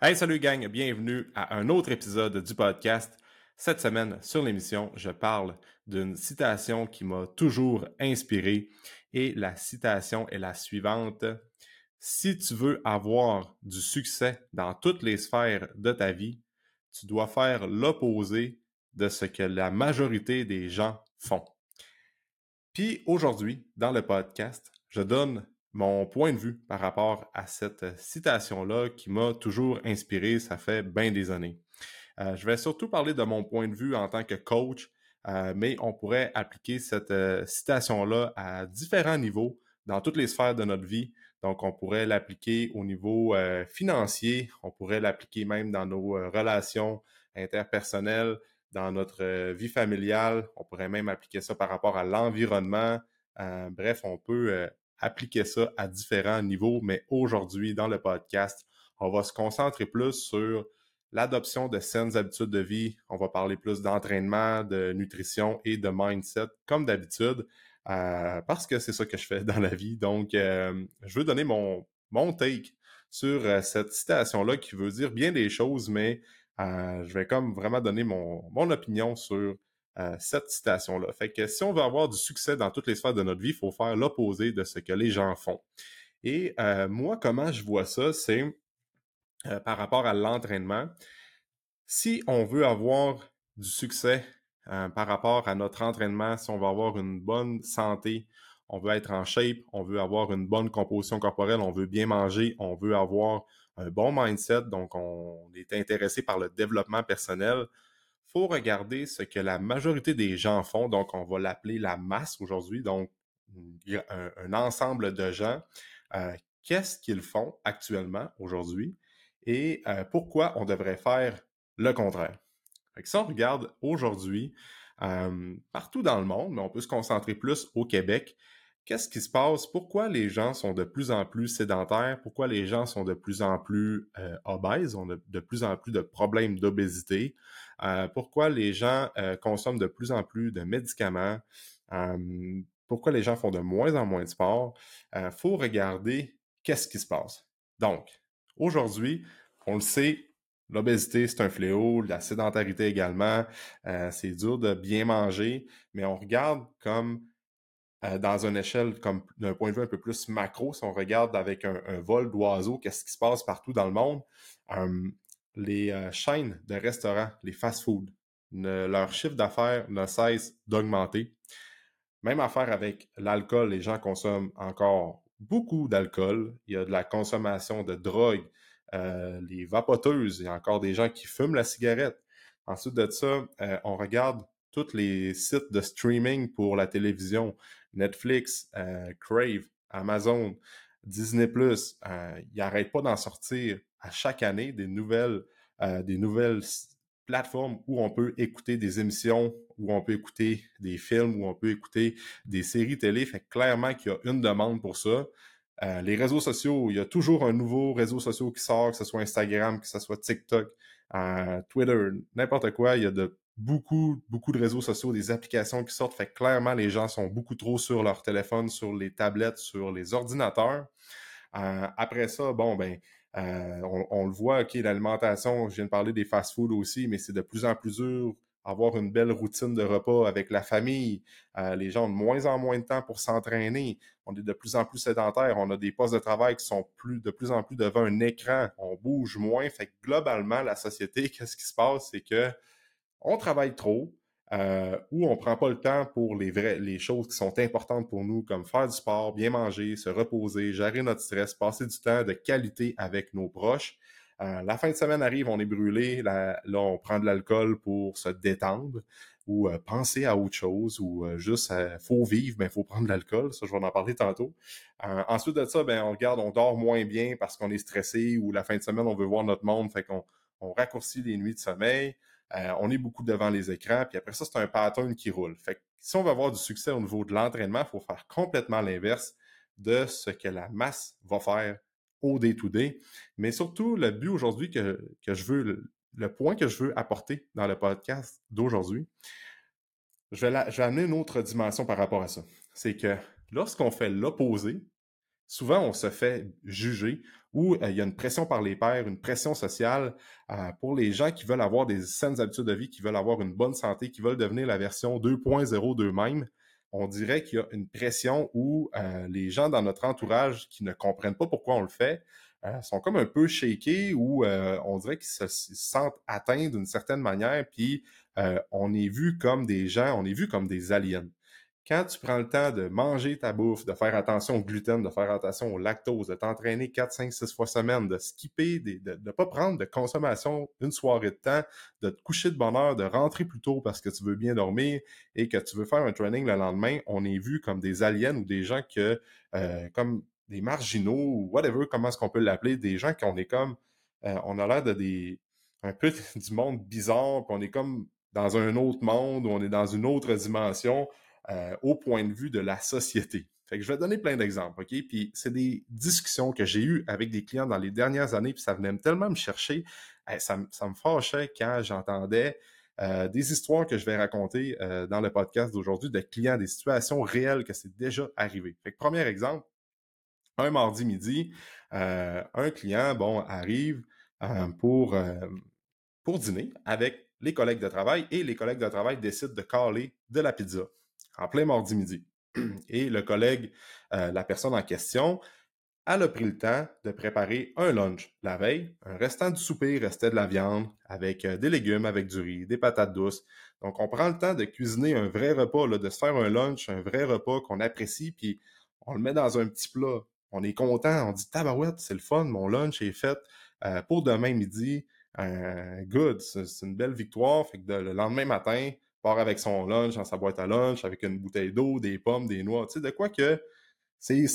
Hey, salut gang, bienvenue à un autre épisode du podcast. Cette semaine, sur l'émission, je parle d'une citation qui m'a toujours inspiré et la citation est la suivante. Si tu veux avoir du succès dans toutes les sphères de ta vie, tu dois faire l'opposé de ce que la majorité des gens font. Puis aujourd'hui, dans le podcast, je donne mon point de vue par rapport à cette citation-là qui m'a toujours inspiré, ça fait bien des années. Euh, je vais surtout parler de mon point de vue en tant que coach, euh, mais on pourrait appliquer cette euh, citation-là à différents niveaux dans toutes les sphères de notre vie. Donc, on pourrait l'appliquer au niveau financier, on pourrait l'appliquer même dans nos relations interpersonnelles, dans notre vie familiale, on pourrait même appliquer ça par rapport à l'environnement. bref, on peut appliquer ça à différents niveaux, mais aujourd'hui, dans le podcast, on va se concentrer plus sur l'adoption de saines habitudes de vie. On va parler plus d'entraînement, de nutrition et de mindset, comme d'habitude, euh, parce que c'est ça que je fais dans la vie. Donc, euh, je veux donner mon, mon take sur euh, cette citation-là qui veut dire bien des choses, mais je vais comme vraiment donner mon, mon opinion sur euh, cette citation-là. Fait que si on veut avoir du succès dans toutes les sphères de notre vie, il faut faire l'opposé de ce que les gens font. Et euh, moi, comment je vois ça, c'est euh, par rapport à l'entraînement. Si on veut avoir du succès par rapport à notre entraînement, si on veut avoir une bonne santé, on veut être en shape, on veut avoir une bonne composition corporelle, on veut bien manger, on veut avoir un bon mindset, donc on est intéressé par le développement personnel, faut regarder ce que la majorité des gens font. Donc, on va l'appeler la masse aujourd'hui. Donc, un, ensemble de gens. Euh, qu'est-ce qu'ils font actuellement aujourd'hui et euh, pourquoi on devrait faire le contraire. Si on regarde aujourd'hui, euh, partout dans le monde, mais on peut se concentrer plus au Québec, qu'est-ce qui se passe? Pourquoi les gens sont de plus en plus sédentaires? Pourquoi les gens sont de plus en plus euh, obèses? On a de plus en plus de problèmes d'obésité? Euh, pourquoi les gens euh, consomment de plus en plus de médicaments? pourquoi les gens font de moins en moins de sport? Il faut regarder qu'est-ce qui se passe. Donc, aujourd'hui, on le sait, L'obésité, c'est un fléau, la sédentarité également. c'est dur de bien manger, mais on regarde comme euh, dans une échelle comme d'un point de vue un peu plus macro, si on regarde avec un, vol d'oiseaux, qu'est-ce qui se passe partout dans le monde, les euh, chaînes de restaurants, les fast-food, leur chiffre d'affaires ne cesse d'augmenter. Même affaire avec l'alcool, les gens consomment encore beaucoup d'alcool. Il y a de la consommation de drogue, euh, les vapoteuses, il y a encore des gens qui fument la cigarette. Ensuite de ça, on regarde tous les sites de streaming pour la télévision, Netflix, euh, Crave, Amazon, Disney+, euh, ils n'arrêtent pas d'en sortir à chaque année des nouvelles, euh, des nouvelles plateformes où on peut écouter des émissions, où on peut écouter des films, où on peut écouter des séries télé. Fait clairement qu'il y a une demande pour ça. les réseaux sociaux, il y a toujours un nouveau réseau social qui sort, que ce soit Instagram, que ce soit TikTok, Twitter, n'importe quoi. Il y a de beaucoup, beaucoup de réseaux sociaux, des applications qui sortent. Fait que clairement, les gens sont beaucoup trop sur leur téléphone, sur les tablettes, sur les ordinateurs. Euh, après ça, bon, ben, euh, on, le voit, OK, l'alimentation, je viens de parler des fast-foods aussi, mais c'est de plus en plus dur avoir une belle routine de repas avec la famille. Euh, les gens ont de moins en moins de temps pour s'entraîner. On est de plus en plus sédentaires. On a des postes de travail qui sont plus, de plus en plus devant un écran. On bouge moins. Fait que globalement, la société, qu'est-ce qui se passe? C'est que on travaille trop euh, ou on prend pas le temps pour les vraies, choses qui sont importantes pour nous, comme faire du sport, bien manger, se reposer, gérer notre stress, passer du temps de qualité avec nos proches. Euh, la fin de semaine arrive, on est brûlé, là, on prend de l'alcool pour se détendre ou euh, penser à autre chose ou juste faut vivre, mais faut prendre de l'alcool, ça je vais en parler tantôt. ensuite de ça, ben on regarde, on dort moins bien parce qu'on est stressé ou la fin de semaine on veut voir notre monde, fait qu'on on raccourcit les nuits de sommeil. Euh, on est beaucoup devant les écrans, puis après ça, c'est un pattern qui roule. Fait si on veut avoir du succès au niveau de l'entraînement, il faut faire complètement l'inverse de ce que la masse va faire au day-to-day. Mais surtout, le but aujourd'hui que, je veux, le, point que je veux apporter dans le podcast d'aujourd'hui, je je vais amener une autre dimension par rapport à ça. C'est que lorsqu'on fait l'opposé, souvent on se fait juger, où il y a une pression par les pairs, une pression sociale pour les gens qui veulent avoir des saines habitudes de vie, qui veulent avoir une bonne santé, qui veulent devenir la version 2.0 d'eux-mêmes on dirait qu'il y a une pression où les gens dans notre entourage qui ne comprennent pas pourquoi on le fait sont comme un peu shakés ou on dirait qu'ils se, sentent atteints d'une certaine manière, puis on est vu comme des gens, on est vu comme des aliens quand tu prends le temps de manger ta bouffe, de faire attention au gluten, de faire attention au lactose, de t'entraîner 4, 5, 6 fois semaine, de skipper, de ne pas prendre de consommation une soirée de temps, de te coucher de bonne heure, de rentrer plus tôt parce que tu veux bien dormir et que tu veux faire un training le lendemain, on est vu comme des aliens ou des gens que, euh, comme des marginaux ou whatever, comment est-ce qu'on peut l'appeler, des gens qu'on est comme, euh, on a l'air de des, un peu du monde bizarre, puis on est comme dans un autre monde, ou on est dans une autre dimension euh, au point de vue de la société. Fait que je vais donner plein d'exemples? Puis c'est des discussions que j'ai eues avec des clients dans les dernières années, puis ça venait tellement me chercher, ça, me fâchait quand j'entendais euh, des histoires que je vais raconter euh, dans le podcast d'aujourd'hui de clients, des situations réelles que c'est déjà arrivé. Fait que premier exemple, un mardi midi, un client, bon, arrive pour, pour dîner avec les collègues de travail et les collègues de travail décident de caler de la pizza en plein mardi midi. Et le collègue, euh, la personne en question, elle a pris le temps de préparer un lunch la veille. Un restant du souper restait de la viande avec euh, des légumes, avec du riz, des patates douces. Donc, on prend le temps de cuisiner un vrai repas, de se faire un lunch, un vrai repas qu'on apprécie, puis on le met dans un petit plat. On est content, on dit tabarouette, c'est le fun, mon lunch est fait euh, pour demain midi. good, c'est une belle victoire. Fait que le lendemain matin, part avec son lunch dans sa boîte à lunch, avec une bouteille d'eau, des pommes, des noix, tu sais, de quoi que c'est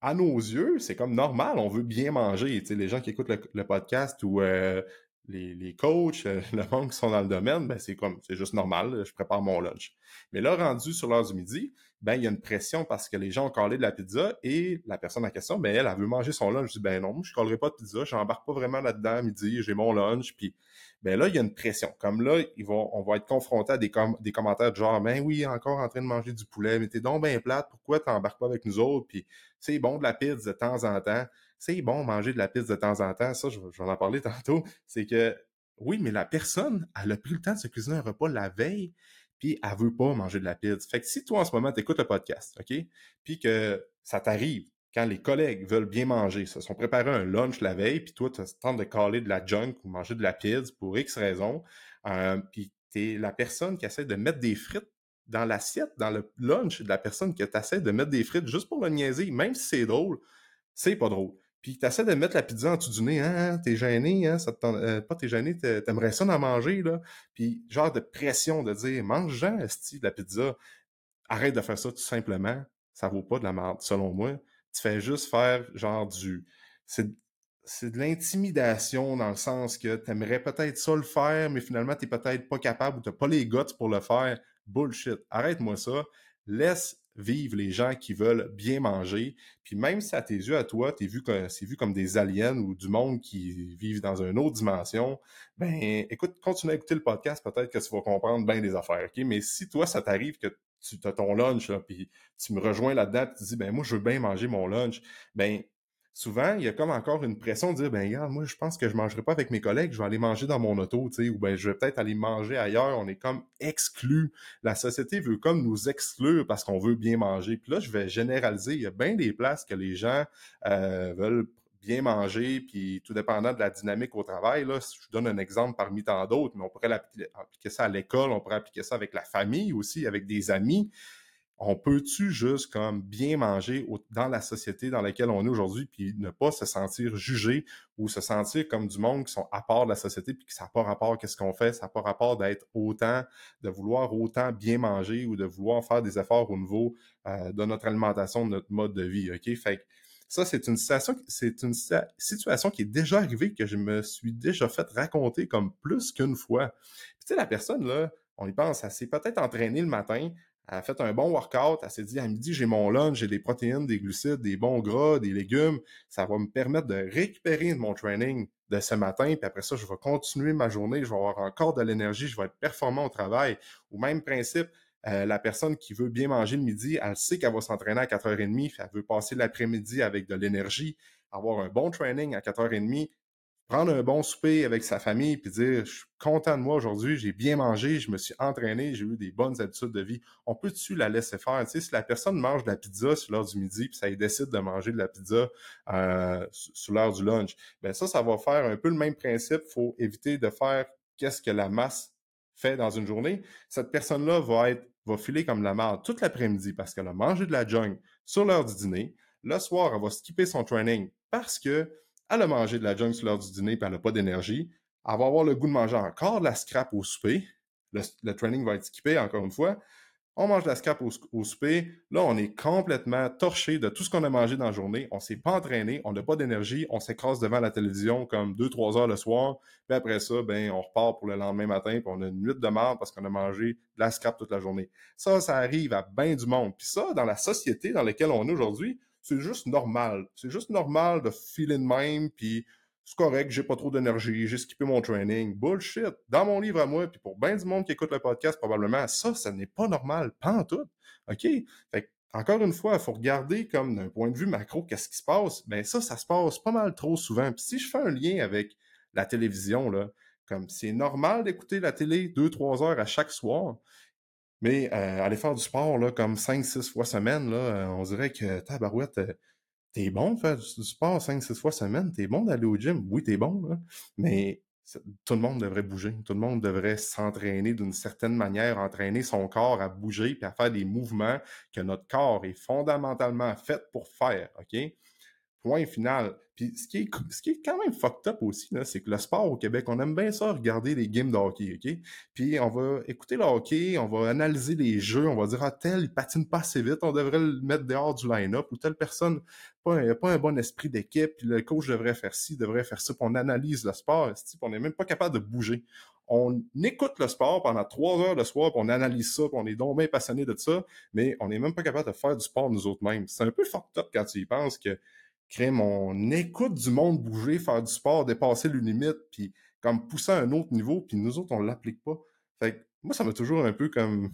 à nos yeux, c'est comme normal, on veut bien manger. Tu sais, les gens qui écoutent le, podcast ou euh, les, coachs, euh, le monde qui sont dans le domaine, ben c'est comme c'est juste normal, je prépare mon lunch. Mais là, rendu sur l'heure du midi, ben il y a une pression parce que les gens ont collé de la pizza et la personne en question, ben elle, elle veut manger son lunch. Je dis ben non, je ne collerai pas de pizza, je n'embarque pas vraiment là-dedans à midi, j'ai mon lunch, puis ben là, il y a une pression. Comme là, ils vont, on va être confronté à des, des commentaires de genre, ben oui, encore en train de manger du poulet, mais t'es donc bien plate, pourquoi t'embarques pas avec nous autres? Puis c'est bon de la pizza de temps en temps. C'est bon manger de la pizza de temps en temps. Ça, je, vais en parler tantôt. C'est que, oui, mais la personne, elle a pris le temps de se cuisiner un repas la veille, puis elle veut pas manger de la pizza. Fait que si toi, en ce moment, t'écoutes le podcast, OK? Puis que ça t'arrive, quand les collègues veulent bien manger, se sont préparés un lunch la veille, puis toi, tu tentes de caler de la junk ou manger de la pizza pour X raisons, euh, puis tu es la personne qui essaie de mettre des frites dans l'assiette, dans le lunch de la personne qui essaie de mettre des frites juste pour le niaiser, même si c'est drôle, c'est pas drôle. Puis tu essaies de mettre la pizza en dessous du nez, hein, t'es gêné, hein, ça te euh, pas t'es gêné, t'aimerais ça d'en manger, là. Puis genre de pression de dire, mange-en, la pizza. Arrête de faire ça tout simplement. Ça vaut pas de la merde, selon moi tu fais juste faire genre du. C'est de l'intimidation dans le sens que tu aimerais peut-être ça le faire, mais finalement, tu n'es peut-être pas capable ou tu n'as pas les guts pour le faire. Bullshit. Arrête-moi ça. Laisse vivre les gens qui veulent bien manger. Puis même si à tes yeux, à toi, es vu c'est vu comme des aliens ou du monde qui vivent dans une autre dimension, ben écoute, continue à écouter le podcast, peut-être que tu vas comprendre bien des affaires. Mais si toi, ça t'arrive que tu as ton lunch, puis tu me rejoins là-dedans, tu dis, ben moi, je veux bien manger mon lunch, ben souvent, il y a comme encore une pression de dire, ben regarde, moi, je pense que je ne mangerai pas avec mes collègues, je vais aller manger dans mon auto, tu sais, ou ben je vais peut-être aller manger ailleurs. On est comme exclu. La société veut comme nous exclure parce qu'on veut bien manger. Puis là, je vais généraliser. Il y a bien des places que les gens euh, veulent bien manger, puis tout dépendant de la dynamique au travail, là, je donne un exemple parmi tant d'autres, mais on pourrait appliquer ça à l'école, on pourrait appliquer ça avec la famille aussi, avec des amis. On peut-tu juste comme bien manger dans la société dans laquelle on est aujourd'hui, puis ne pas se sentir jugé ou se sentir comme du monde qui sont à part de la société, puis que ça n'a pas rapport à ce qu'on fait, ça n'a pas rapport d'être autant, de vouloir autant bien manger ou de vouloir faire des efforts au niveau euh, de notre alimentation, de notre mode de vie. OK? Fait ça, c'est une situation, qui est déjà arrivée, que je me suis déjà fait raconter comme plus qu'une fois. Tu sais, la personne, là, on y pense, elle s'est peut-être entraînée le matin, elle a fait un bon workout, elle s'est dit à midi, j'ai mon lunch, j'ai des protéines, des glucides, des bons gras, des légumes. Ça va me permettre de récupérer mon training de ce matin, puis après ça, je vais continuer ma journée, je vais avoir encore de l'énergie, je vais être performant au travail. Au même principe, euh, la personne qui veut bien manger le midi, elle sait qu'elle va s'entraîner à 4h30, elle veut passer l'après-midi avec de l'énergie. avoir un bon training à 4h30, prendre un bon souper avec sa famille puis dire je suis content de moi aujourd'hui, j'ai bien mangé, je me suis entraîné, j'ai eu des bonnes habitudes de vie. On peut-tu la laisser faire? Tu sais, si la personne mange de la pizza sur l'heure du midi puis ça décide de manger de la pizza euh, sur l'heure du lunch, ben ça, ça va faire un peu le même principe. faut éviter de faire qu'est-ce que la masse fait dans une journée. Cette personne-là va être va filer comme la merde toute l'après-midi parce qu'elle a mangé de la junk sur l'heure du dîner. Le soir, elle va skipper son training parce que elle a mangé de la junk sur l'heure du dîner et elle n'a pas d'énergie. Elle va avoir le goût de manger encore de la scrap au souper. Le, training va être skippé encore une fois. On mange de la scrap au, souper. Là, on est complètement torché de tout ce qu'on a mangé dans la journée. On s'est pas entraîné, on n'a pas d'énergie, on s'écrase devant la télévision comme 2-3 heures le soir. Puis après ça, ben, on repart pour le lendemain matin, puis on a une nuit de mort parce qu'on a mangé de la scrap toute la journée. Ça, ça arrive à bien du monde. Puis ça, dans la société dans laquelle on est aujourd'hui, c'est juste normal. C'est juste normal de filer de même, puis c'est correct, j'ai pas trop d'énergie, j'ai skippé mon training. Bullshit. Dans mon livre à moi, puis pour bien du monde qui écoute le podcast, probablement, ça, ça n'est pas normal. Pas en tout. OK? Fait encore une fois, il faut regarder comme d'un point de vue macro, qu'est-ce qui se passe. Ben ça, ça se passe pas mal trop souvent. Puis si je fais un lien avec la télévision, là, comme c'est normal d'écouter la télé deux, trois heures à chaque soir, mais euh, aller faire du sport là, comme 5-6 fois semaine, là, on dirait que tabarouette, euh, t'es bon de faire du sport 5-6 fois semaine, t'es bon d'aller au gym. Oui, t'es bon, là, mais tout le monde devrait bouger. Tout le monde devrait s'entraîner d'une certaine manière, entraîner son corps à bouger puis à faire des mouvements que notre corps est fondamentalement fait pour faire. OK? Point final. Puis ce qui est, ce qui est quand même fucked up aussi, c'est que le sport au Québec, on aime bien ça regarder les games de hockey, OK? Puis on va écouter le hockey, on va analyser les jeux, on va dire, ah, tel, il patine pas assez vite, on devrait le mettre dehors du line-up, ou telle personne, pas pas un bon esprit d'équipe, puis le coach devrait faire ci, devrait faire ça, puis on analyse le sport, puis on n'est même pas capable de bouger. On écoute le sport pendant trois heures le soir, puis on analyse ça, puis on est donc bien passionné de ça, mais on n'est même pas capable de faire du sport nous autres mêmes. C'est un peu fucked up quand tu y penses que crème, on écoute du monde bouger, faire du sport, dépasser le limite, puis comme pousser à un autre niveau, puis nous autres, on l'applique pas. Fait moi, ça m'a toujours un peu comme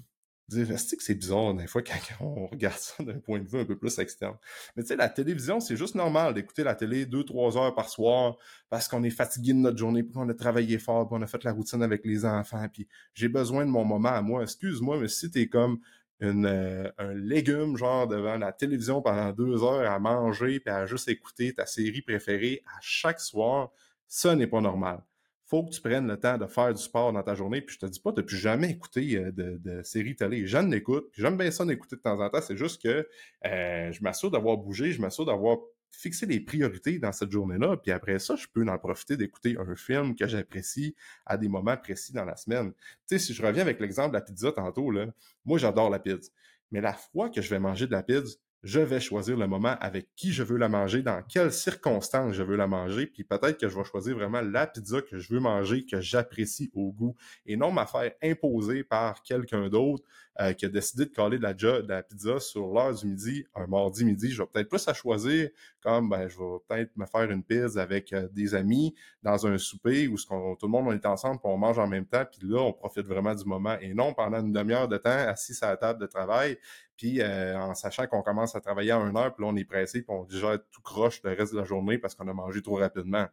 dire, est-ce que c'est bizarre des fois quand on regarde ça d'un point de vue un peu plus externe. Mais tu sais, la télévision, c'est juste normal d'écouter la télé deux, trois heures par soir parce qu'on est fatigué de notre journée, puis qu'on a travaillé fort, puis on a fait la routine avec les enfants, puis j'ai besoin de mon moment à moi. Excuse-moi, mais si t'es comme euh, un légume, genre, devant la télévision pendant deux heures à manger puis à juste écouter ta série préférée à chaque soir, ça n'est pas normal. Faut que tu prennes le temps de faire du sport dans ta journée. Puis je te dis pas de plus jamais écouter euh, de, de séries télé. J'aime l'écoute. J'aime bien ça d'écouter de temps en temps. C'est juste que euh, je m'assure d'avoir bougé, je m'assure d'avoir fixer des priorités dans cette journée-là, puis après ça, je peux en profiter d'écouter un film que j'apprécie à des moments précis dans la semaine. Tu sais, si je reviens avec l'exemple de la pizza tantôt, là, moi j'adore la pizza. Mais la fois que je vais manger de la pizza, je vais choisir le moment avec qui je veux la manger, dans quelles circonstances je veux la manger, puis peut-être que je vais choisir vraiment la pizza que je veux manger, que j'apprécie au goût, et non ma faire imposer par quelqu'un d'autre euh, qui a décidé de coller de la, de la pizza sur l'heure du midi, un mardi midi. Je vais peut-être plus à choisir comme ben, je vais peut-être me faire une pizza avec euh, des amis dans un souper où tout le monde est ensemble, puis on mange en même temps, puis là, on profite vraiment du moment, et non pendant une demi-heure de temps assis à la table de travail, puis euh, en sachant qu'on commence à travailler à une heure, puis là, on est pressé, puis on déjà tout croche le reste de la journée parce qu'on a mangé trop rapidement.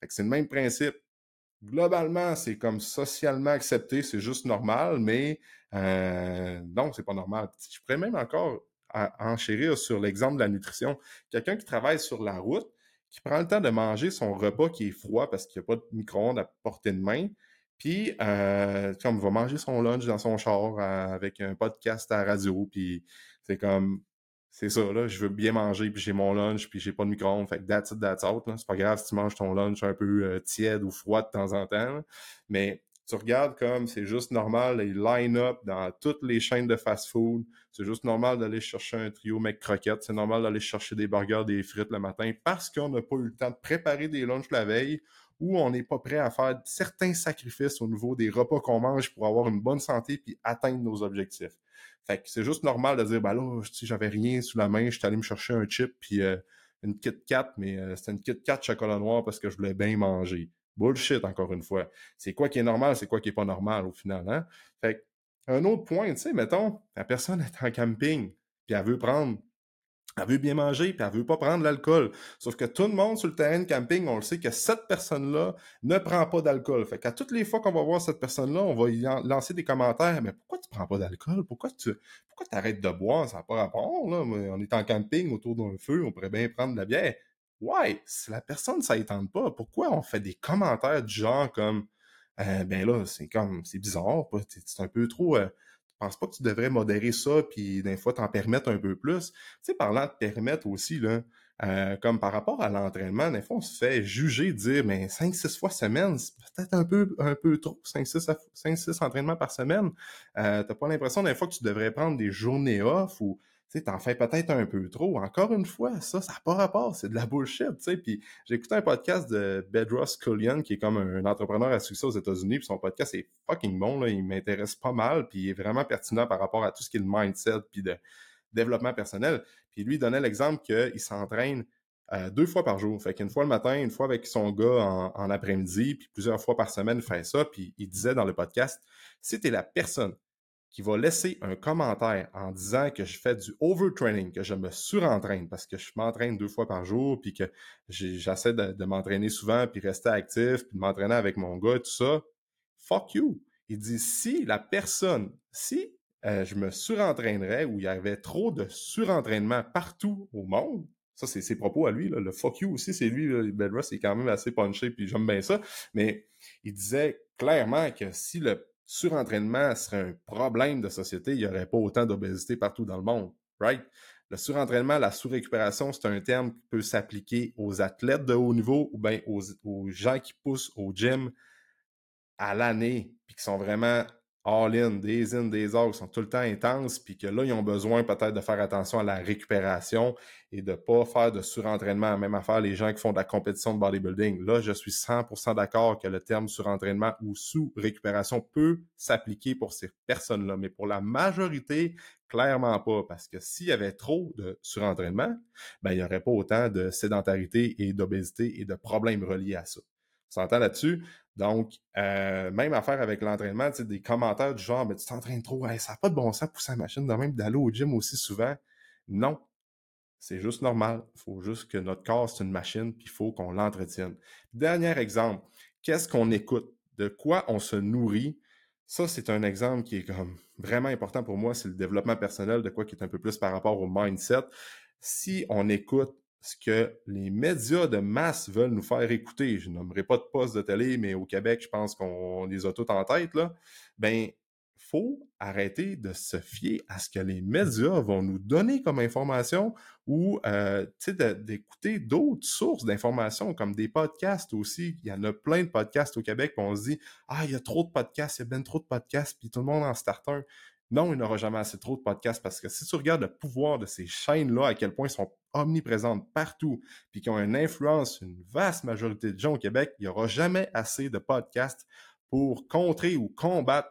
Fait que c'est le même principe. Globalement, c'est comme socialement accepté, c'est juste normal, mais euh, non, c'est pas normal. Je pourrais même encore enchérir sur l'exemple de la nutrition. Quelqu'un qui travaille sur la route, qui prend le temps de manger son repas qui est froid parce qu'il n'y a pas de micro-ondes à portée de main, puis, euh, comme, va manger son lunch dans son char euh, avec un podcast à la radio. Puis, c'est comme, c'est ça, là, je veux bien manger, puis j'ai mon lunch, puis j'ai pas de micro-ondes. Fait que that's it. C'est pas grave si tu manges ton lunch un peu euh, tiède ou froid de temps en temps. Mais tu regardes comme c'est juste normal, les line-up dans toutes les chaînes de fast-food. C'est juste normal d'aller chercher un trio mec croquette. C'est normal d'aller chercher des burgers, des frites le matin parce qu'on n'a pas eu le temps de préparer des lunchs la veille où on n'est pas prêt à faire certains sacrifices au niveau des repas qu'on mange pour avoir une bonne santé puis atteindre nos objectifs. Fait que c'est juste normal de dire, ben là, si j'avais rien sous la main, j'étais allé me chercher un chip puis euh, une Kit Kat, mais euh, c'était une Kit Kat chocolat noir parce que je voulais bien manger. Bullshit, encore une fois. C'est quoi qui est normal, c'est quoi qui est pas normal au final, hein? Fait un autre point, tu sais, mettons, la personne est en camping, puis elle veut prendre Elle veut bien manger, puis elle veut pas prendre l'alcool. Sauf que tout le monde sur le terrain de camping, on le sait que cette personne-là ne prend pas d'alcool. Fait toutes les fois qu'on va voir cette personne-là, on va y lancer des commentaires. Mais pourquoi tu prends pas d'alcool? Pourquoi tu pourquoi arrêtes de boire? Ça n'a pas rapport, là. On est en camping autour d'un feu, on pourrait bien prendre de la bière. Ouais, si la personne, ça ne pas, pourquoi on fait des commentaires du genre comme euh, ben là, c'est comme c'est bizarre, c'est un peu trop. Euh, pense pas que tu devrais modérer ça, puis des fois t'en permettre un peu plus. Tu sais, parlant de permettre aussi, là, euh, comme par rapport à l'entraînement, des fois, on se fait juger, dire, mais 5-6 fois semaine, c'est peut-être un peu, un peu trop, 5-6 entraînements par semaine. Euh, T'as pas l'impression, des fois, que tu devrais prendre des journées off ou tu t'en fais peut-être un peu trop. Encore une fois, ça, ça n'a pas rapport, c'est de la bullshit. Puis j'ai écouté un podcast de Bedros Cullion, qui est comme un, entrepreneur à succès aux États-Unis, puis son podcast est fucking bon, là, il m'intéresse pas mal, puis il est vraiment pertinent par rapport à tout ce qui est le mindset, puis de développement personnel. Puis lui, donnait l'exemple qu'il s'entraîne euh, deux fois par jour. Fait qu'une fois le matin, une fois avec son gars en, après-midi, puis plusieurs fois par semaine, il fait ça. Puis il disait dans le podcast, si la personne qui va laisser un commentaire en disant que je fais du overtraining, que je me surentraîne parce que je m'entraîne deux fois par jour, puis que j'essaie de, m'entraîner souvent, puis rester actif, puis de m'entraîner avec mon gars, tout ça, fuck you. Il dit si la personne, si euh, je me surentraînerais ou il y avait trop de surentraînement partout au monde, ça c'est ses propos à lui, le fuck you aussi, c'est lui, le Bedros est quand même assez punché, puis j'aime bien ça, mais il disait clairement que si le surentraînement serait un problème de société, il n'y aurait pas autant d'obésité partout dans le monde, right? Le surentraînement, la sous-récupération, c'est un terme qui peut s'appliquer aux athlètes de haut niveau ou bien aux, gens qui poussent au gym à l'année, puis qui sont vraiment all-in, des in, des out, qui sont tout le temps intenses, puis que là, ils ont besoin peut-être de faire attention à la récupération et de pas faire de surentraînement. Même affaire les gens qui font de la compétition de bodybuilding. Là, je suis 100% d'accord que le terme surentraînement ou sous-récupération peut s'appliquer pour ces personnes-là, mais pour la majorité, clairement pas, parce que s'il y avait trop de surentraînement, ben, il n'y aurait pas autant de sédentarité et d'obésité et de problèmes reliés à ça. On s'entend là-dessus? Donc, euh, même affaire avec l'entraînement, tu sais, des commentaires du genre, mais tu t'entraînes trop, ça n'a pas de bon sens pousser la machine de même d'aller au gym aussi souvent. Non. C'est juste normal. Il faut juste que notre corps, c'est une machine, puis il faut qu'on l'entretienne. Dernier exemple. Qu'est-ce qu'on écoute? De quoi on se nourrit? Ça, c'est un exemple qui est comme vraiment important pour moi. C'est le développement personnel, de quoi qui est un peu plus par rapport au mindset. Si on écoute ce que les médias de masse veulent nous faire écouter, je nommerai pas de poste de télé, mais au Québec, je pense qu'on les a tous en tête, là, ben, faut arrêter de se fier à ce que les médias vont nous donner comme information ou euh, d'écouter d'autres sources d'informations comme des podcasts aussi. Il y en a plein de podcasts au Québec, on se dit Ah, il y a trop de podcasts, il y a bien trop de podcasts, puis tout le monde en start un. Non, il n'y aura jamais assez trop de podcasts parce que si tu regardes le pouvoir de ces chaînes-là, à quel point elles sont omniprésentes partout, puis qui ont une influence, une vaste majorité de gens au Québec, il n'y aura jamais assez de podcasts pour contrer ou combattre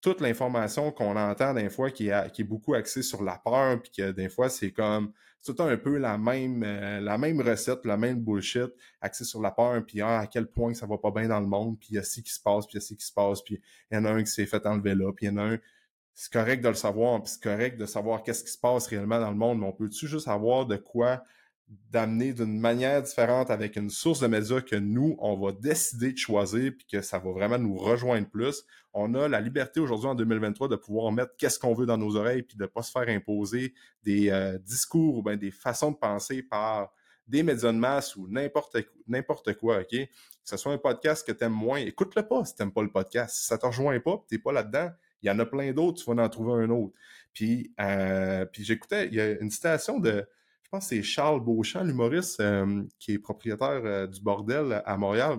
toute l'information qu'on entend des fois qui est, beaucoup axée sur la peur, puis que des fois c'est comme c'est un peu la même euh, la même recette, la même bullshit axée sur la peur, puis ah, à quel point ça va pas bien dans le monde, puis il y a ci qui se passe, puis il y a ci qui se passe, puis il y en a un qui s'est fait enlever là, puis il y en a un c'est correct de le savoir, puis c'est correct de savoir qu'est-ce qui se passe réellement dans le monde, mais on peut-tu juste avoir de quoi d'amener d'une manière différente avec une source de médias que nous, on va décider de choisir, puis que ça va vraiment nous rejoindre plus? On a la liberté aujourd'hui en 2023 de pouvoir mettre qu'est-ce qu'on veut dans nos oreilles, puis de pas se faire imposer des euh, discours ou bien des façons de penser par des médias de masse ou n'importe quoi, OK? Que ce soit un podcast que tu aimes moins, écoute-le pas si tu n'aimes pas le podcast. Si ça te rejoint pas, tu n'es pas là-dedans, il y en a plein d'autres, tu vas en trouver un autre. Puis, euh, puis j'écoutais, il y a une citation de, je pense que c'est Charles Beauchamp, l'humoriste, euh, qui est propriétaire euh, du bordel à Montréal.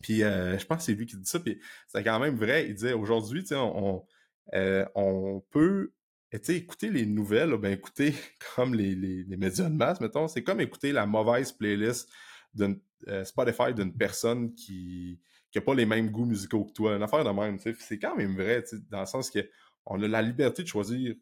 Puis je pense que c'est lui qui dit ça, puis c'est quand même vrai. Il disait aujourd'hui, on, on, peut écouter les nouvelles, ben écouter comme les, les, les, médias de masse, mettons, c'est comme écouter la mauvaise playlist d'une Spotify d'une personne qui, qui n'a pas les mêmes goûts musicaux que toi. Une affaire de même, c'est quand même vrai, dans le sens que on a la liberté de choisir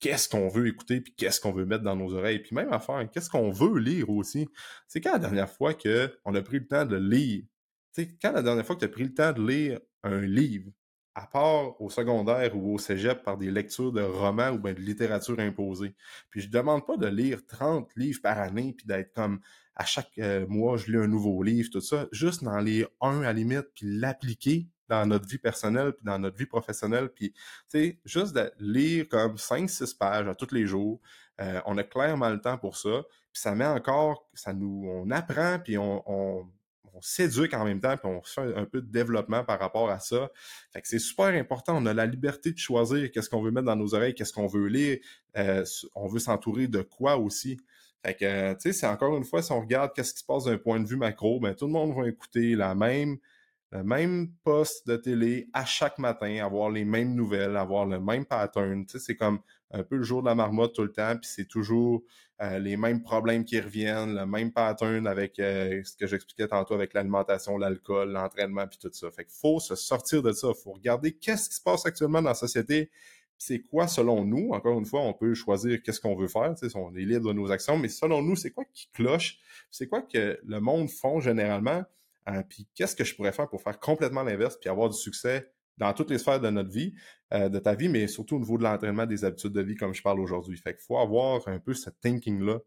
qu'est-ce qu'on veut écouter puis qu'est-ce qu'on veut mettre dans nos oreilles. Puis même affaire, qu'est-ce qu'on veut lire aussi. C'est quand la dernière fois qu'on a pris le temps de lire? sais, quand la dernière fois que tu as pris le temps de lire un livre à part au secondaire ou au cégep par des lectures de romans ou bien de littérature imposée. Puis je demande pas de lire 30 livres par année puis d'être comme à chaque euh, mois je lis un nouveau livre, tout ça. Juste d'en lire un à la limite puis l'appliquer dans notre vie personnelle puis dans notre vie professionnelle puis tu sais juste de lire comme 5 6 pages à tous les jours euh, on a clairement le temps pour ça puis ça met encore ça nous on apprend puis on, on on s'éduque en même temps, puis on fait un, peu de développement par rapport à ça. Fait que c'est super important. On a la liberté de choisir qu'est-ce qu'on veut mettre dans nos oreilles, qu'est-ce qu'on veut lire. Euh, on veut s'entourer de quoi aussi. Fait que, tu sais, c'est encore une fois, si on regarde qu'est-ce qui se passe d'un point de vue macro, ben tout le monde va écouter la même, le même poste de télé à chaque matin, avoir les mêmes nouvelles, avoir le même pattern. Tu sais, c'est comme un peu le jour de la marmotte tout le temps, puis c'est toujours euh, les mêmes problèmes qui reviennent, le même pattern avec euh, ce que j'expliquais tantôt avec l'alimentation, l'alcool, l'entraînement, puis tout ça. Fait qu'il faut se sortir de ça, faut regarder qu'est-ce qui se passe actuellement dans la société, c'est quoi selon nous. Encore une fois, on peut choisir qu'est-ce qu'on veut faire, on est libre de nos actions, mais selon nous, c'est quoi qui cloche, c'est quoi que le monde font généralement, euh, puis qu'est-ce que je pourrais faire pour faire complètement l'inverse, puis avoir du succès dans toutes les sphères de notre vie, euh, de ta vie, mais surtout au niveau de l'entraînement des habitudes de vie, comme je parle aujourd'hui. Fait qu'il faut avoir un peu ce thinking-là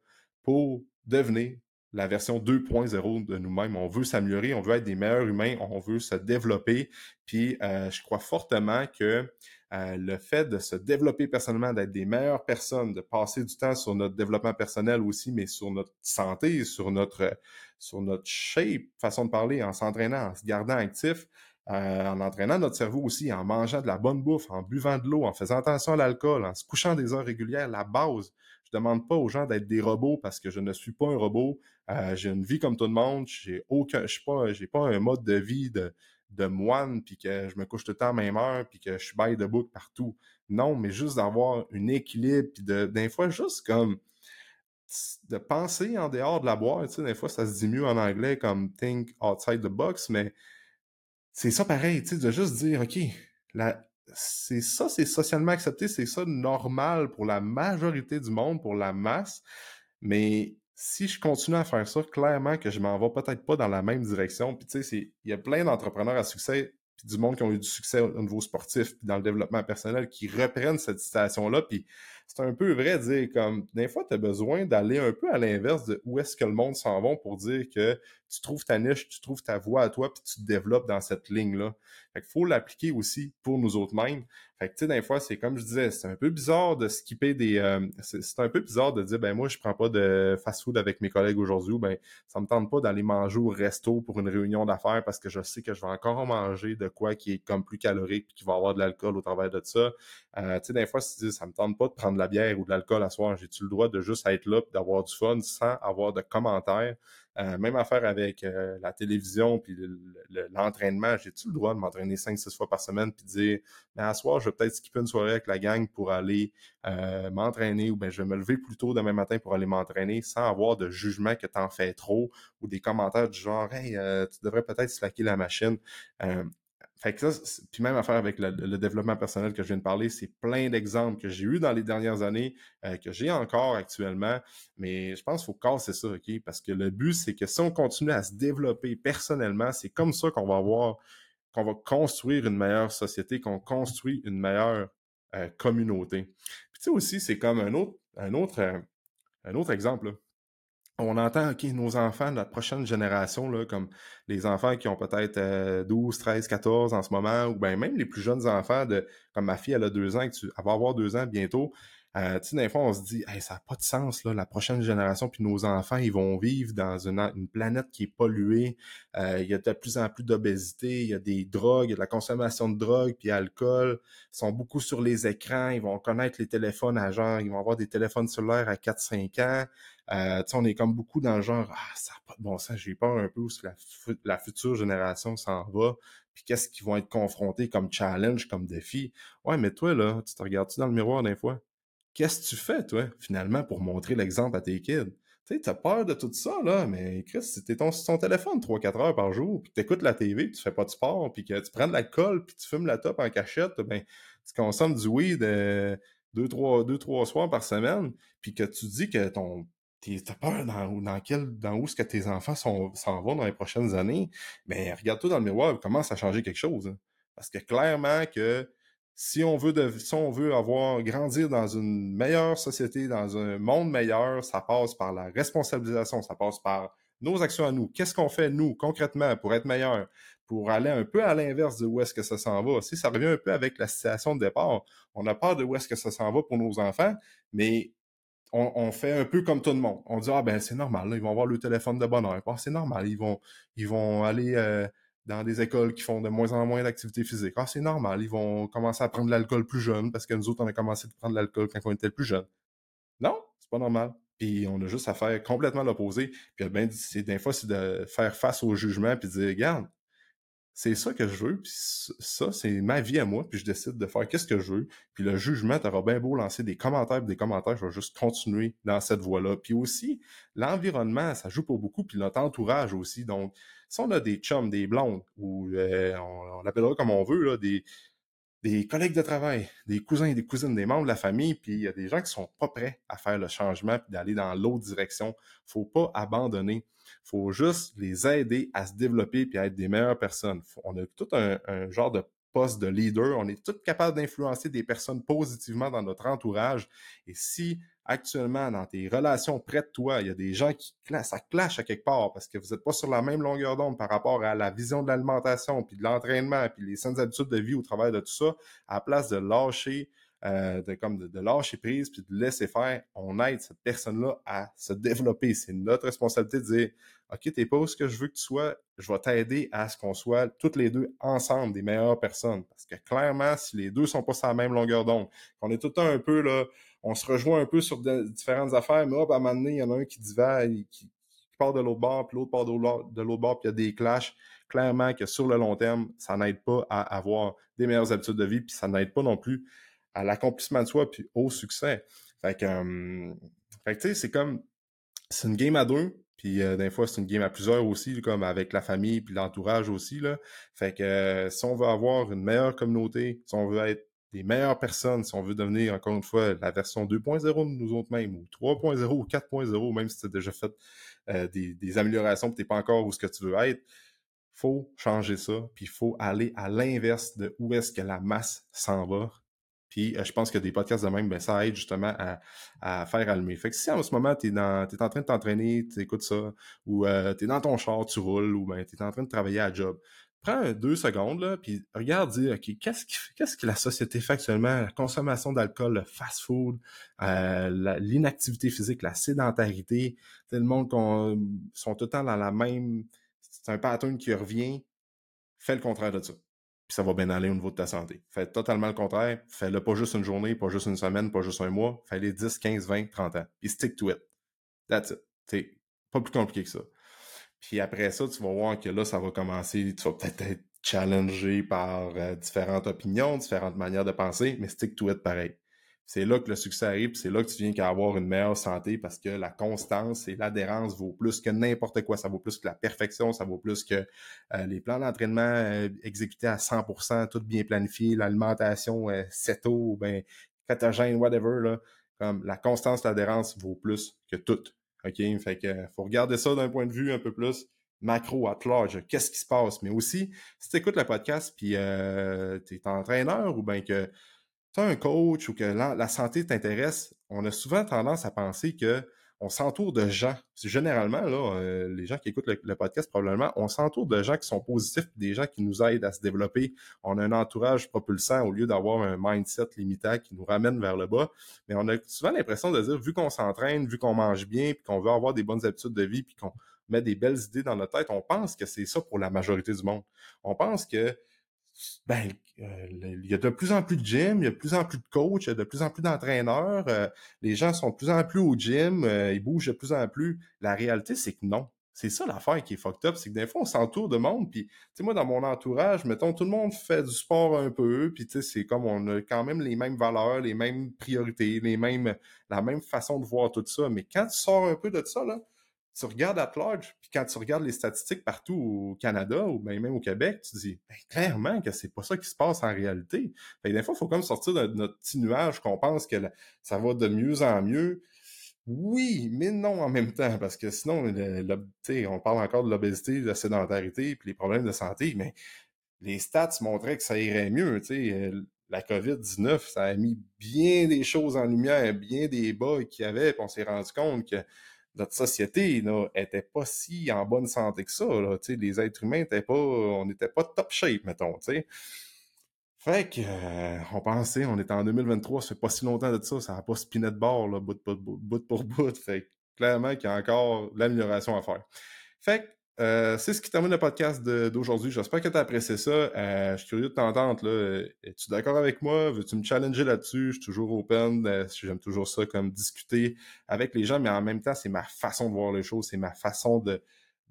pour devenir la version 2.0 de nous-mêmes. On veut s'améliorer, on veut être des meilleurs humains, on veut se développer. Puis euh, je crois fortement que euh, le fait de se développer personnellement, d'être des meilleures personnes, de passer du temps sur notre développement personnel aussi, mais sur notre santé, sur notre sur notre shape, façon de parler, en s'entraînant, en se gardant actif, euh, en entraînant notre cerveau aussi, en mangeant de la bonne bouffe, en buvant de l'eau, en faisant attention à l'alcool, en se couchant des heures régulières, la base. Je demande pas aux gens d'être des robots parce que je ne suis pas un robot. Euh, j'ai une vie comme tout le monde. J'ai aucun, je pas, j'ai pas un mode de vie de, de moine puis que je me couche tout le temps à même heure puis que je suis by the book partout. Non, mais juste d'avoir un équilibre puis de, des fois juste comme de penser en dehors de la boîte. Tu sais, des fois, ça se dit mieux en anglais comme think outside the box, mais c'est ça pareil, tu sais, de juste dire, OK, c'est ça, c'est socialement accepté, c'est ça normal pour la majorité du monde, pour la masse, mais si je continue à faire ça, clairement que je m'en vais peut-être pas dans la même direction. Puis tu sais, il y a plein d'entrepreneurs à succès, puis du monde qui ont eu du succès au niveau sportif, puis dans le développement personnel, qui reprennent cette situation-là, puis c'est un peu vrai de dire comme des fois, tu as besoin d'aller un peu à l'inverse de où est-ce que le monde s'en va pour dire que tu trouves ta niche, tu trouves ta voie à toi, puis tu te développes dans cette ligne-là. Fait faut l'appliquer aussi pour nous autres mêmes. Fait que, tu sais, des fois, c'est comme je disais, c'est un peu bizarre de skipper des... Euh, c'est un peu bizarre de dire, ben moi, je prends pas de fast-food avec mes collègues aujourd'hui, ou ben ça me tente pas d'aller manger au resto pour une réunion d'affaires parce que je sais que je vais encore manger de quoi qui est comme plus calorique puis qui va avoir de l'alcool au travers de ça. Euh, tu sais, des fois, si tu dis, ça me tente pas de prendre de la bière ou de l'alcool à soir, j'ai-tu le droit de juste être là d'avoir du fun sans avoir de commentaires? Euh, même affaire avec euh, la télévision puis l'entraînement. J'ai-tu le droit de m'entraîner 5-6 fois par semaine puis dire, mais à soir, je vais peut-être skipper une soirée avec la gang pour aller euh, m'entraîner ou bien je vais me lever plus tôt demain matin pour aller m'entraîner sans avoir de jugement que t'en fais trop ou des commentaires du genre, hey, tu devrais peut-être slacker la machine. Fait que ça, puis même affaire avec le, développement personnel que je viens de parler, c'est plein d'exemples que j'ai eu dans les dernières années, euh, que j'ai encore actuellement, mais je pense qu'il faut casser ça, OK? Parce que le but, c'est que si on continue à se développer personnellement, c'est comme ça qu'on va avoir, qu'on va construire une meilleure société, qu'on construit une meilleure euh, communauté. Puis tu sais aussi, c'est comme un autre, un autre, euh, un autre exemple, là on entend, OK, nos enfants de la prochaine génération, là, comme les enfants qui ont peut-être 12, 13, 14 en ce moment, ou bien même les plus jeunes enfants, de comme ma fille, elle a deux ans, elle va avoir deux ans bientôt. Euh, tu sais, des fois, on se dit, hey, ça n'a pas de sens, là, la prochaine génération, puis nos enfants, ils vont vivre dans une, une planète qui est polluée. Euh, il y a de plus en plus d'obésité, il y a des drogues, il y a de la consommation de drogue, puis alcool. Ils sont beaucoup sur les écrans, ils vont connaître les téléphones à genre, ils vont avoir des téléphones cellulaires à 4-5 ans. Euh, on est comme beaucoup dans le genre, ah, ça n'a pas de bon sens, j'ai peur un peu où la, la future génération s'en va, puis qu'est-ce qu'ils vont être confrontés comme challenge, comme défi. Ouais, mais toi, là, tu te regardes-tu dans le miroir des fois? Qu'est-ce que tu fais, toi, finalement, pour montrer l'exemple à tes kids? Tu sais, t'as peur de tout ça, là, mais Chris, si t'es ton, ton téléphone 3-4 heures par jour, puis t'écoutes la TV, puis tu fais pas de sport, puis que tu prends de l'alcool, puis tu fumes la top en cachette, ben, tu consommes du weed euh, deux, trois, deux, trois soirs par semaine, puis que tu dis que ton t'as peur dans, dans quel dans où est-ce que tes enfants s'en vont dans les prochaines années, mais regarde-toi dans le miroir commence à changer quelque chose. Hein. Parce que clairement que si on veut, de, si on veut avoir, grandir dans une meilleure société, dans un monde meilleur, ça passe par la responsabilisation, ça passe par nos actions à nous. Qu'est-ce qu'on fait, nous, concrètement, pour être meilleur, pour aller un peu à l'inverse de où est-ce que ça s'en va? Si ça revient un peu avec la situation de départ, on a peur de où est-ce que ça s'en va pour nos enfants, mais on, fait un peu comme tout le monde. On dit, ah ben c'est normal, ils vont avoir le téléphone de bonheur. Ah, c'est normal, ils vont, ils vont aller euh, dans des écoles qui font de moins en moins d'activité physique. Ah, c'est normal, ils vont commencer à prendre de l'alcool plus jeune parce que nous autres, on a commencé à prendre de l'alcool quand on était plus jeune. Non, c'est pas normal. Puis on a juste à faire complètement l'opposé. Puis ben, c'est des fois, c'est de faire face au jugement puis de dire, regarde, c'est ça que je veux, puis ça, c'est ma vie à moi, puis je décide de faire qu'est-ce que je veux. Puis le jugement, t'auras bien beau lancer des commentaires, des commentaires, je vais juste continuer dans cette voie-là. Puis aussi, l'environnement, ça joue pour beaucoup, puis notre entourage aussi. Donc, si on a des chums, des blondes, ou euh, on, l'appellera comme on veut, là, des, des collègues de travail, des cousins et des cousines, des membres de la famille, puis il y a des gens qui sont pas prêts à faire le changement puis d'aller dans l'autre direction. Faut pas abandonner. Faut juste les aider à se développer puis à être des meilleures personnes. on a tout un, un genre de poste de leader. On est tous capables d'influencer des personnes positivement dans notre entourage. Et si actuellement, dans tes relations près de toi, il y a des gens qui ça clash à quelque part parce que vous n'êtes pas sur la même longueur d'onde par rapport à la vision de l'alimentation, puis de l'entraînement, puis les saines habitudes de vie au travers de tout ça, à la place de lâcher, euh, de, comme de, lâcher prise, puis de laisser faire, on aide cette personne-là à se développer. C'est notre responsabilité de dire OK, t'es pas où ce que je veux que tu sois, je vais t'aider à ce qu'on soit toutes les deux ensemble des meilleures personnes. Parce que clairement, si les deux sont pas sur la même longueur d'onde, qu'on est tout le temps un peu là, on se rejoint un peu sur différentes affaires, mais hop, à un moment donné, il y en a un qui divague, qui, part de l'autre bord, puis l'autre part de l'autre bord, puis il y a des clashs. Clairement que sur le long terme, ça n'aide pas à avoir des meilleures habitudes de vie, puis ça n'aide pas non plus à l'accomplissement de soi, puis au succès. Fait que, euh, fait que tu sais, c'est comme, c'est une game à deux, puis euh, des fois, c'est une game à plusieurs aussi, comme avec la famille puis l'entourage aussi. Là. Fait que si on veut avoir une meilleure communauté, si on veut être des meilleures personnes, si on veut devenir, encore une fois, la version 2.0 de nous autres mêmes, ou 3.0 ou 4.0, même si tu as déjà fait euh, des, améliorations et tu n'es pas encore où ce que tu veux être, faut changer ça, puis il faut aller à l'inverse de où est-ce que la masse s'en va, puis euh, je pense que des podcasts de même, ben, ça aide justement à, à faire allumer. Fait que si en ce moment, tu es, en train de t'entraîner, tu écoutes ça, ou euh, tu es dans ton char, tu roules, ou ben, tu es en train de travailler à job, prends deux secondes, là, puis regarde, dis, OK, qu'est-ce, qu'est-ce que la société fait actuellement? La consommation d'alcool, le fast-food, euh, l'inactivité physique, la sédentarité, le monde qu'on sont tout le temps dans la même... C'est un pattern qui revient. Fais le contraire de ça puis ça va bien aller au niveau de ta santé. Fais totalement le contraire. Fais-le pas juste une journée, pas juste une semaine, pas juste un mois. Fais-les 10, 15, 20, 30 ans. Puis stick to it. That's it. C'est pas plus compliqué que ça. Puis après ça, tu vas voir que là, ça va commencer. Tu vas peut-être être challengé par euh, différentes opinions, différentes manières de penser, mais stick to it pareil c'est là que le succès arrive, c'est là que tu viens qu'à avoir une meilleure santé parce que la constance et l'adhérence vaut plus que n'importe quoi. Ça vaut plus que la perfection, ça vaut plus que euh, les plans d'entraînement euh, exécutés à 100%, tout bien planifié, l'alimentation euh, ceto, ben catagène, whatever. Là, comme la constance, l'adhérence vaut plus que tout. OK? Fait que faut regarder ça d'un point de vue un peu plus macro, at large, qu'est-ce qui se passe? Mais aussi, si tu écoutes le podcast puis euh, tu es entraîneur ou bien que tu as un coach ou que la, santé t'intéresse, on a souvent tendance à penser que on s'entoure de gens. Généralement, là, euh, les gens qui écoutent le, podcast, probablement, on s'entoure de gens qui sont positifs, des gens qui nous aident à se développer. On a un entourage propulsant au lieu d'avoir un mindset limitant qui nous ramène vers le bas. Mais on a souvent l'impression de dire, vu qu'on s'entraîne, vu qu'on mange bien, puis qu'on veut avoir des bonnes habitudes de vie, puis qu'on met des belles idées dans notre tête, on pense que c'est ça pour la majorité du monde. On pense que ben, euh, il y a de plus en plus de gym, il y a de plus en plus de coachs, il y a de plus en plus d'entraîneurs, euh, les gens sont de plus en plus au gym, euh, ils bougent de plus en plus. La réalité, c'est que non. C'est ça l'affaire qui est fucked up, c'est que des fois, on s'entoure de monde, puis, tu sais, moi, dans mon entourage, mettons, tout le monde fait du sport un peu, puis, tu sais, c'est comme on a quand même les mêmes valeurs, les mêmes priorités, les mêmes, la même façon de voir tout ça. Mais quand tu sors un peu de ça, là, tu regardes à puis quand tu regardes les statistiques partout au Canada ou même au Québec, tu dis ben, clairement que c'est pas ça qui se passe en réalité. Des fois, il faut comme sortir de notre petit nuage qu'on pense que ça va de mieux en mieux. Oui, mais non en même temps, parce que sinon, on parle encore de l'obésité, de la sédentarité, puis les problèmes de santé, mais les stats montraient que ça irait mieux. La COVID-19, ça a mis bien des choses en lumière, bien des bugs qu'il y avait, puis on s'est rendu compte que notre société n'était pas si en bonne santé que ça. les êtres humains n'étaient pas. On n'était pas top shape, mettons. Fait que euh, on pensait, on était en 2023, ça fait pas si longtemps de ça, ça n'a pas spiné de bord, là, bout, bout, pour bout. Fait que, clairement qu'il y a encore l'amélioration à faire. Fait que euh, c'est ce qui termine le podcast d'aujourd'hui. J'espère que tu as apprécié ça. Euh, je suis curieux de t'entendre. Es-tu d'accord avec moi? Veux-tu me challenger là-dessus? Je suis toujours open. Euh, j'aime toujours ça comme discuter avec les gens, mais en même temps, c'est ma façon de voir les choses, c'est ma façon de,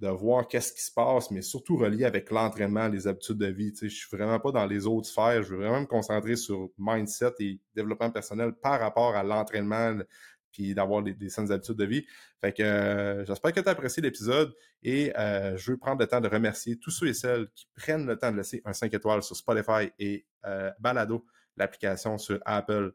de voir qu'est-ce qui se passe, mais surtout relié avec l'entraînement, les habitudes de vie. Je suis vraiment pas dans les autres sphères. Je veux vraiment me concentrer sur mindset et développement personnel par rapport à l'entraînement, puis d'avoir des, des, saines habitudes de vie. Fait que euh, j'espère que tu as apprécié l'épisode et euh, je veux prendre le temps de remercier tous ceux et celles qui prennent le temps de laisser un 5 étoiles sur Spotify et euh, Balado, l'application sur Apple.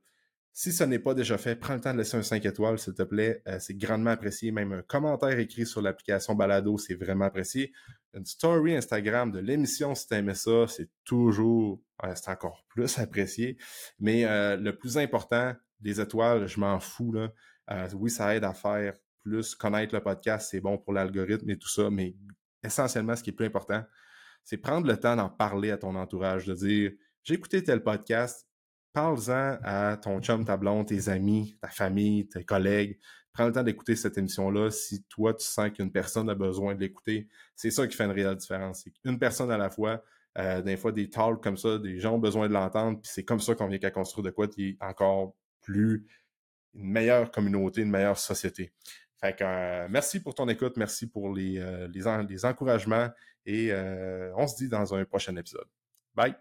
Si ce n'est pas déjà fait, prends le temps de laisser un 5 étoiles, s'il te plaît. c'est grandement apprécié. Même un commentaire écrit sur l'application Balado, c'est vraiment apprécié. Une story Instagram de l'émission, si tu aimais ça, c'est toujours, c'est encore plus apprécié. Mais le plus important, des étoiles, je m'en fous. Là. Euh, oui, ça aide à faire plus, connaître le podcast, c'est bon pour l'algorithme et tout ça, mais essentiellement, ce qui est plus important, c'est prendre le temps d'en parler à ton entourage, de dire j'ai écouté tel podcast, parle-en à ton chum, ta blonde, tes amis, ta famille, tes collègues. Prends le temps d'écouter cette émission-là. Si toi, tu sens qu'une personne a besoin de l'écouter, c'est ça qui fait une réelle différence. Une personne à la fois. Euh, des fois, des talks comme ça, des gens ont besoin de l'entendre, puis c'est comme ça qu'on vient qu'à construire de quoi qui est encore plus une meilleure communauté, une meilleure société. Fait que euh, merci pour ton écoute, merci pour les, euh, les, encouragements et euh, on se dit dans un prochain épisode. Bye!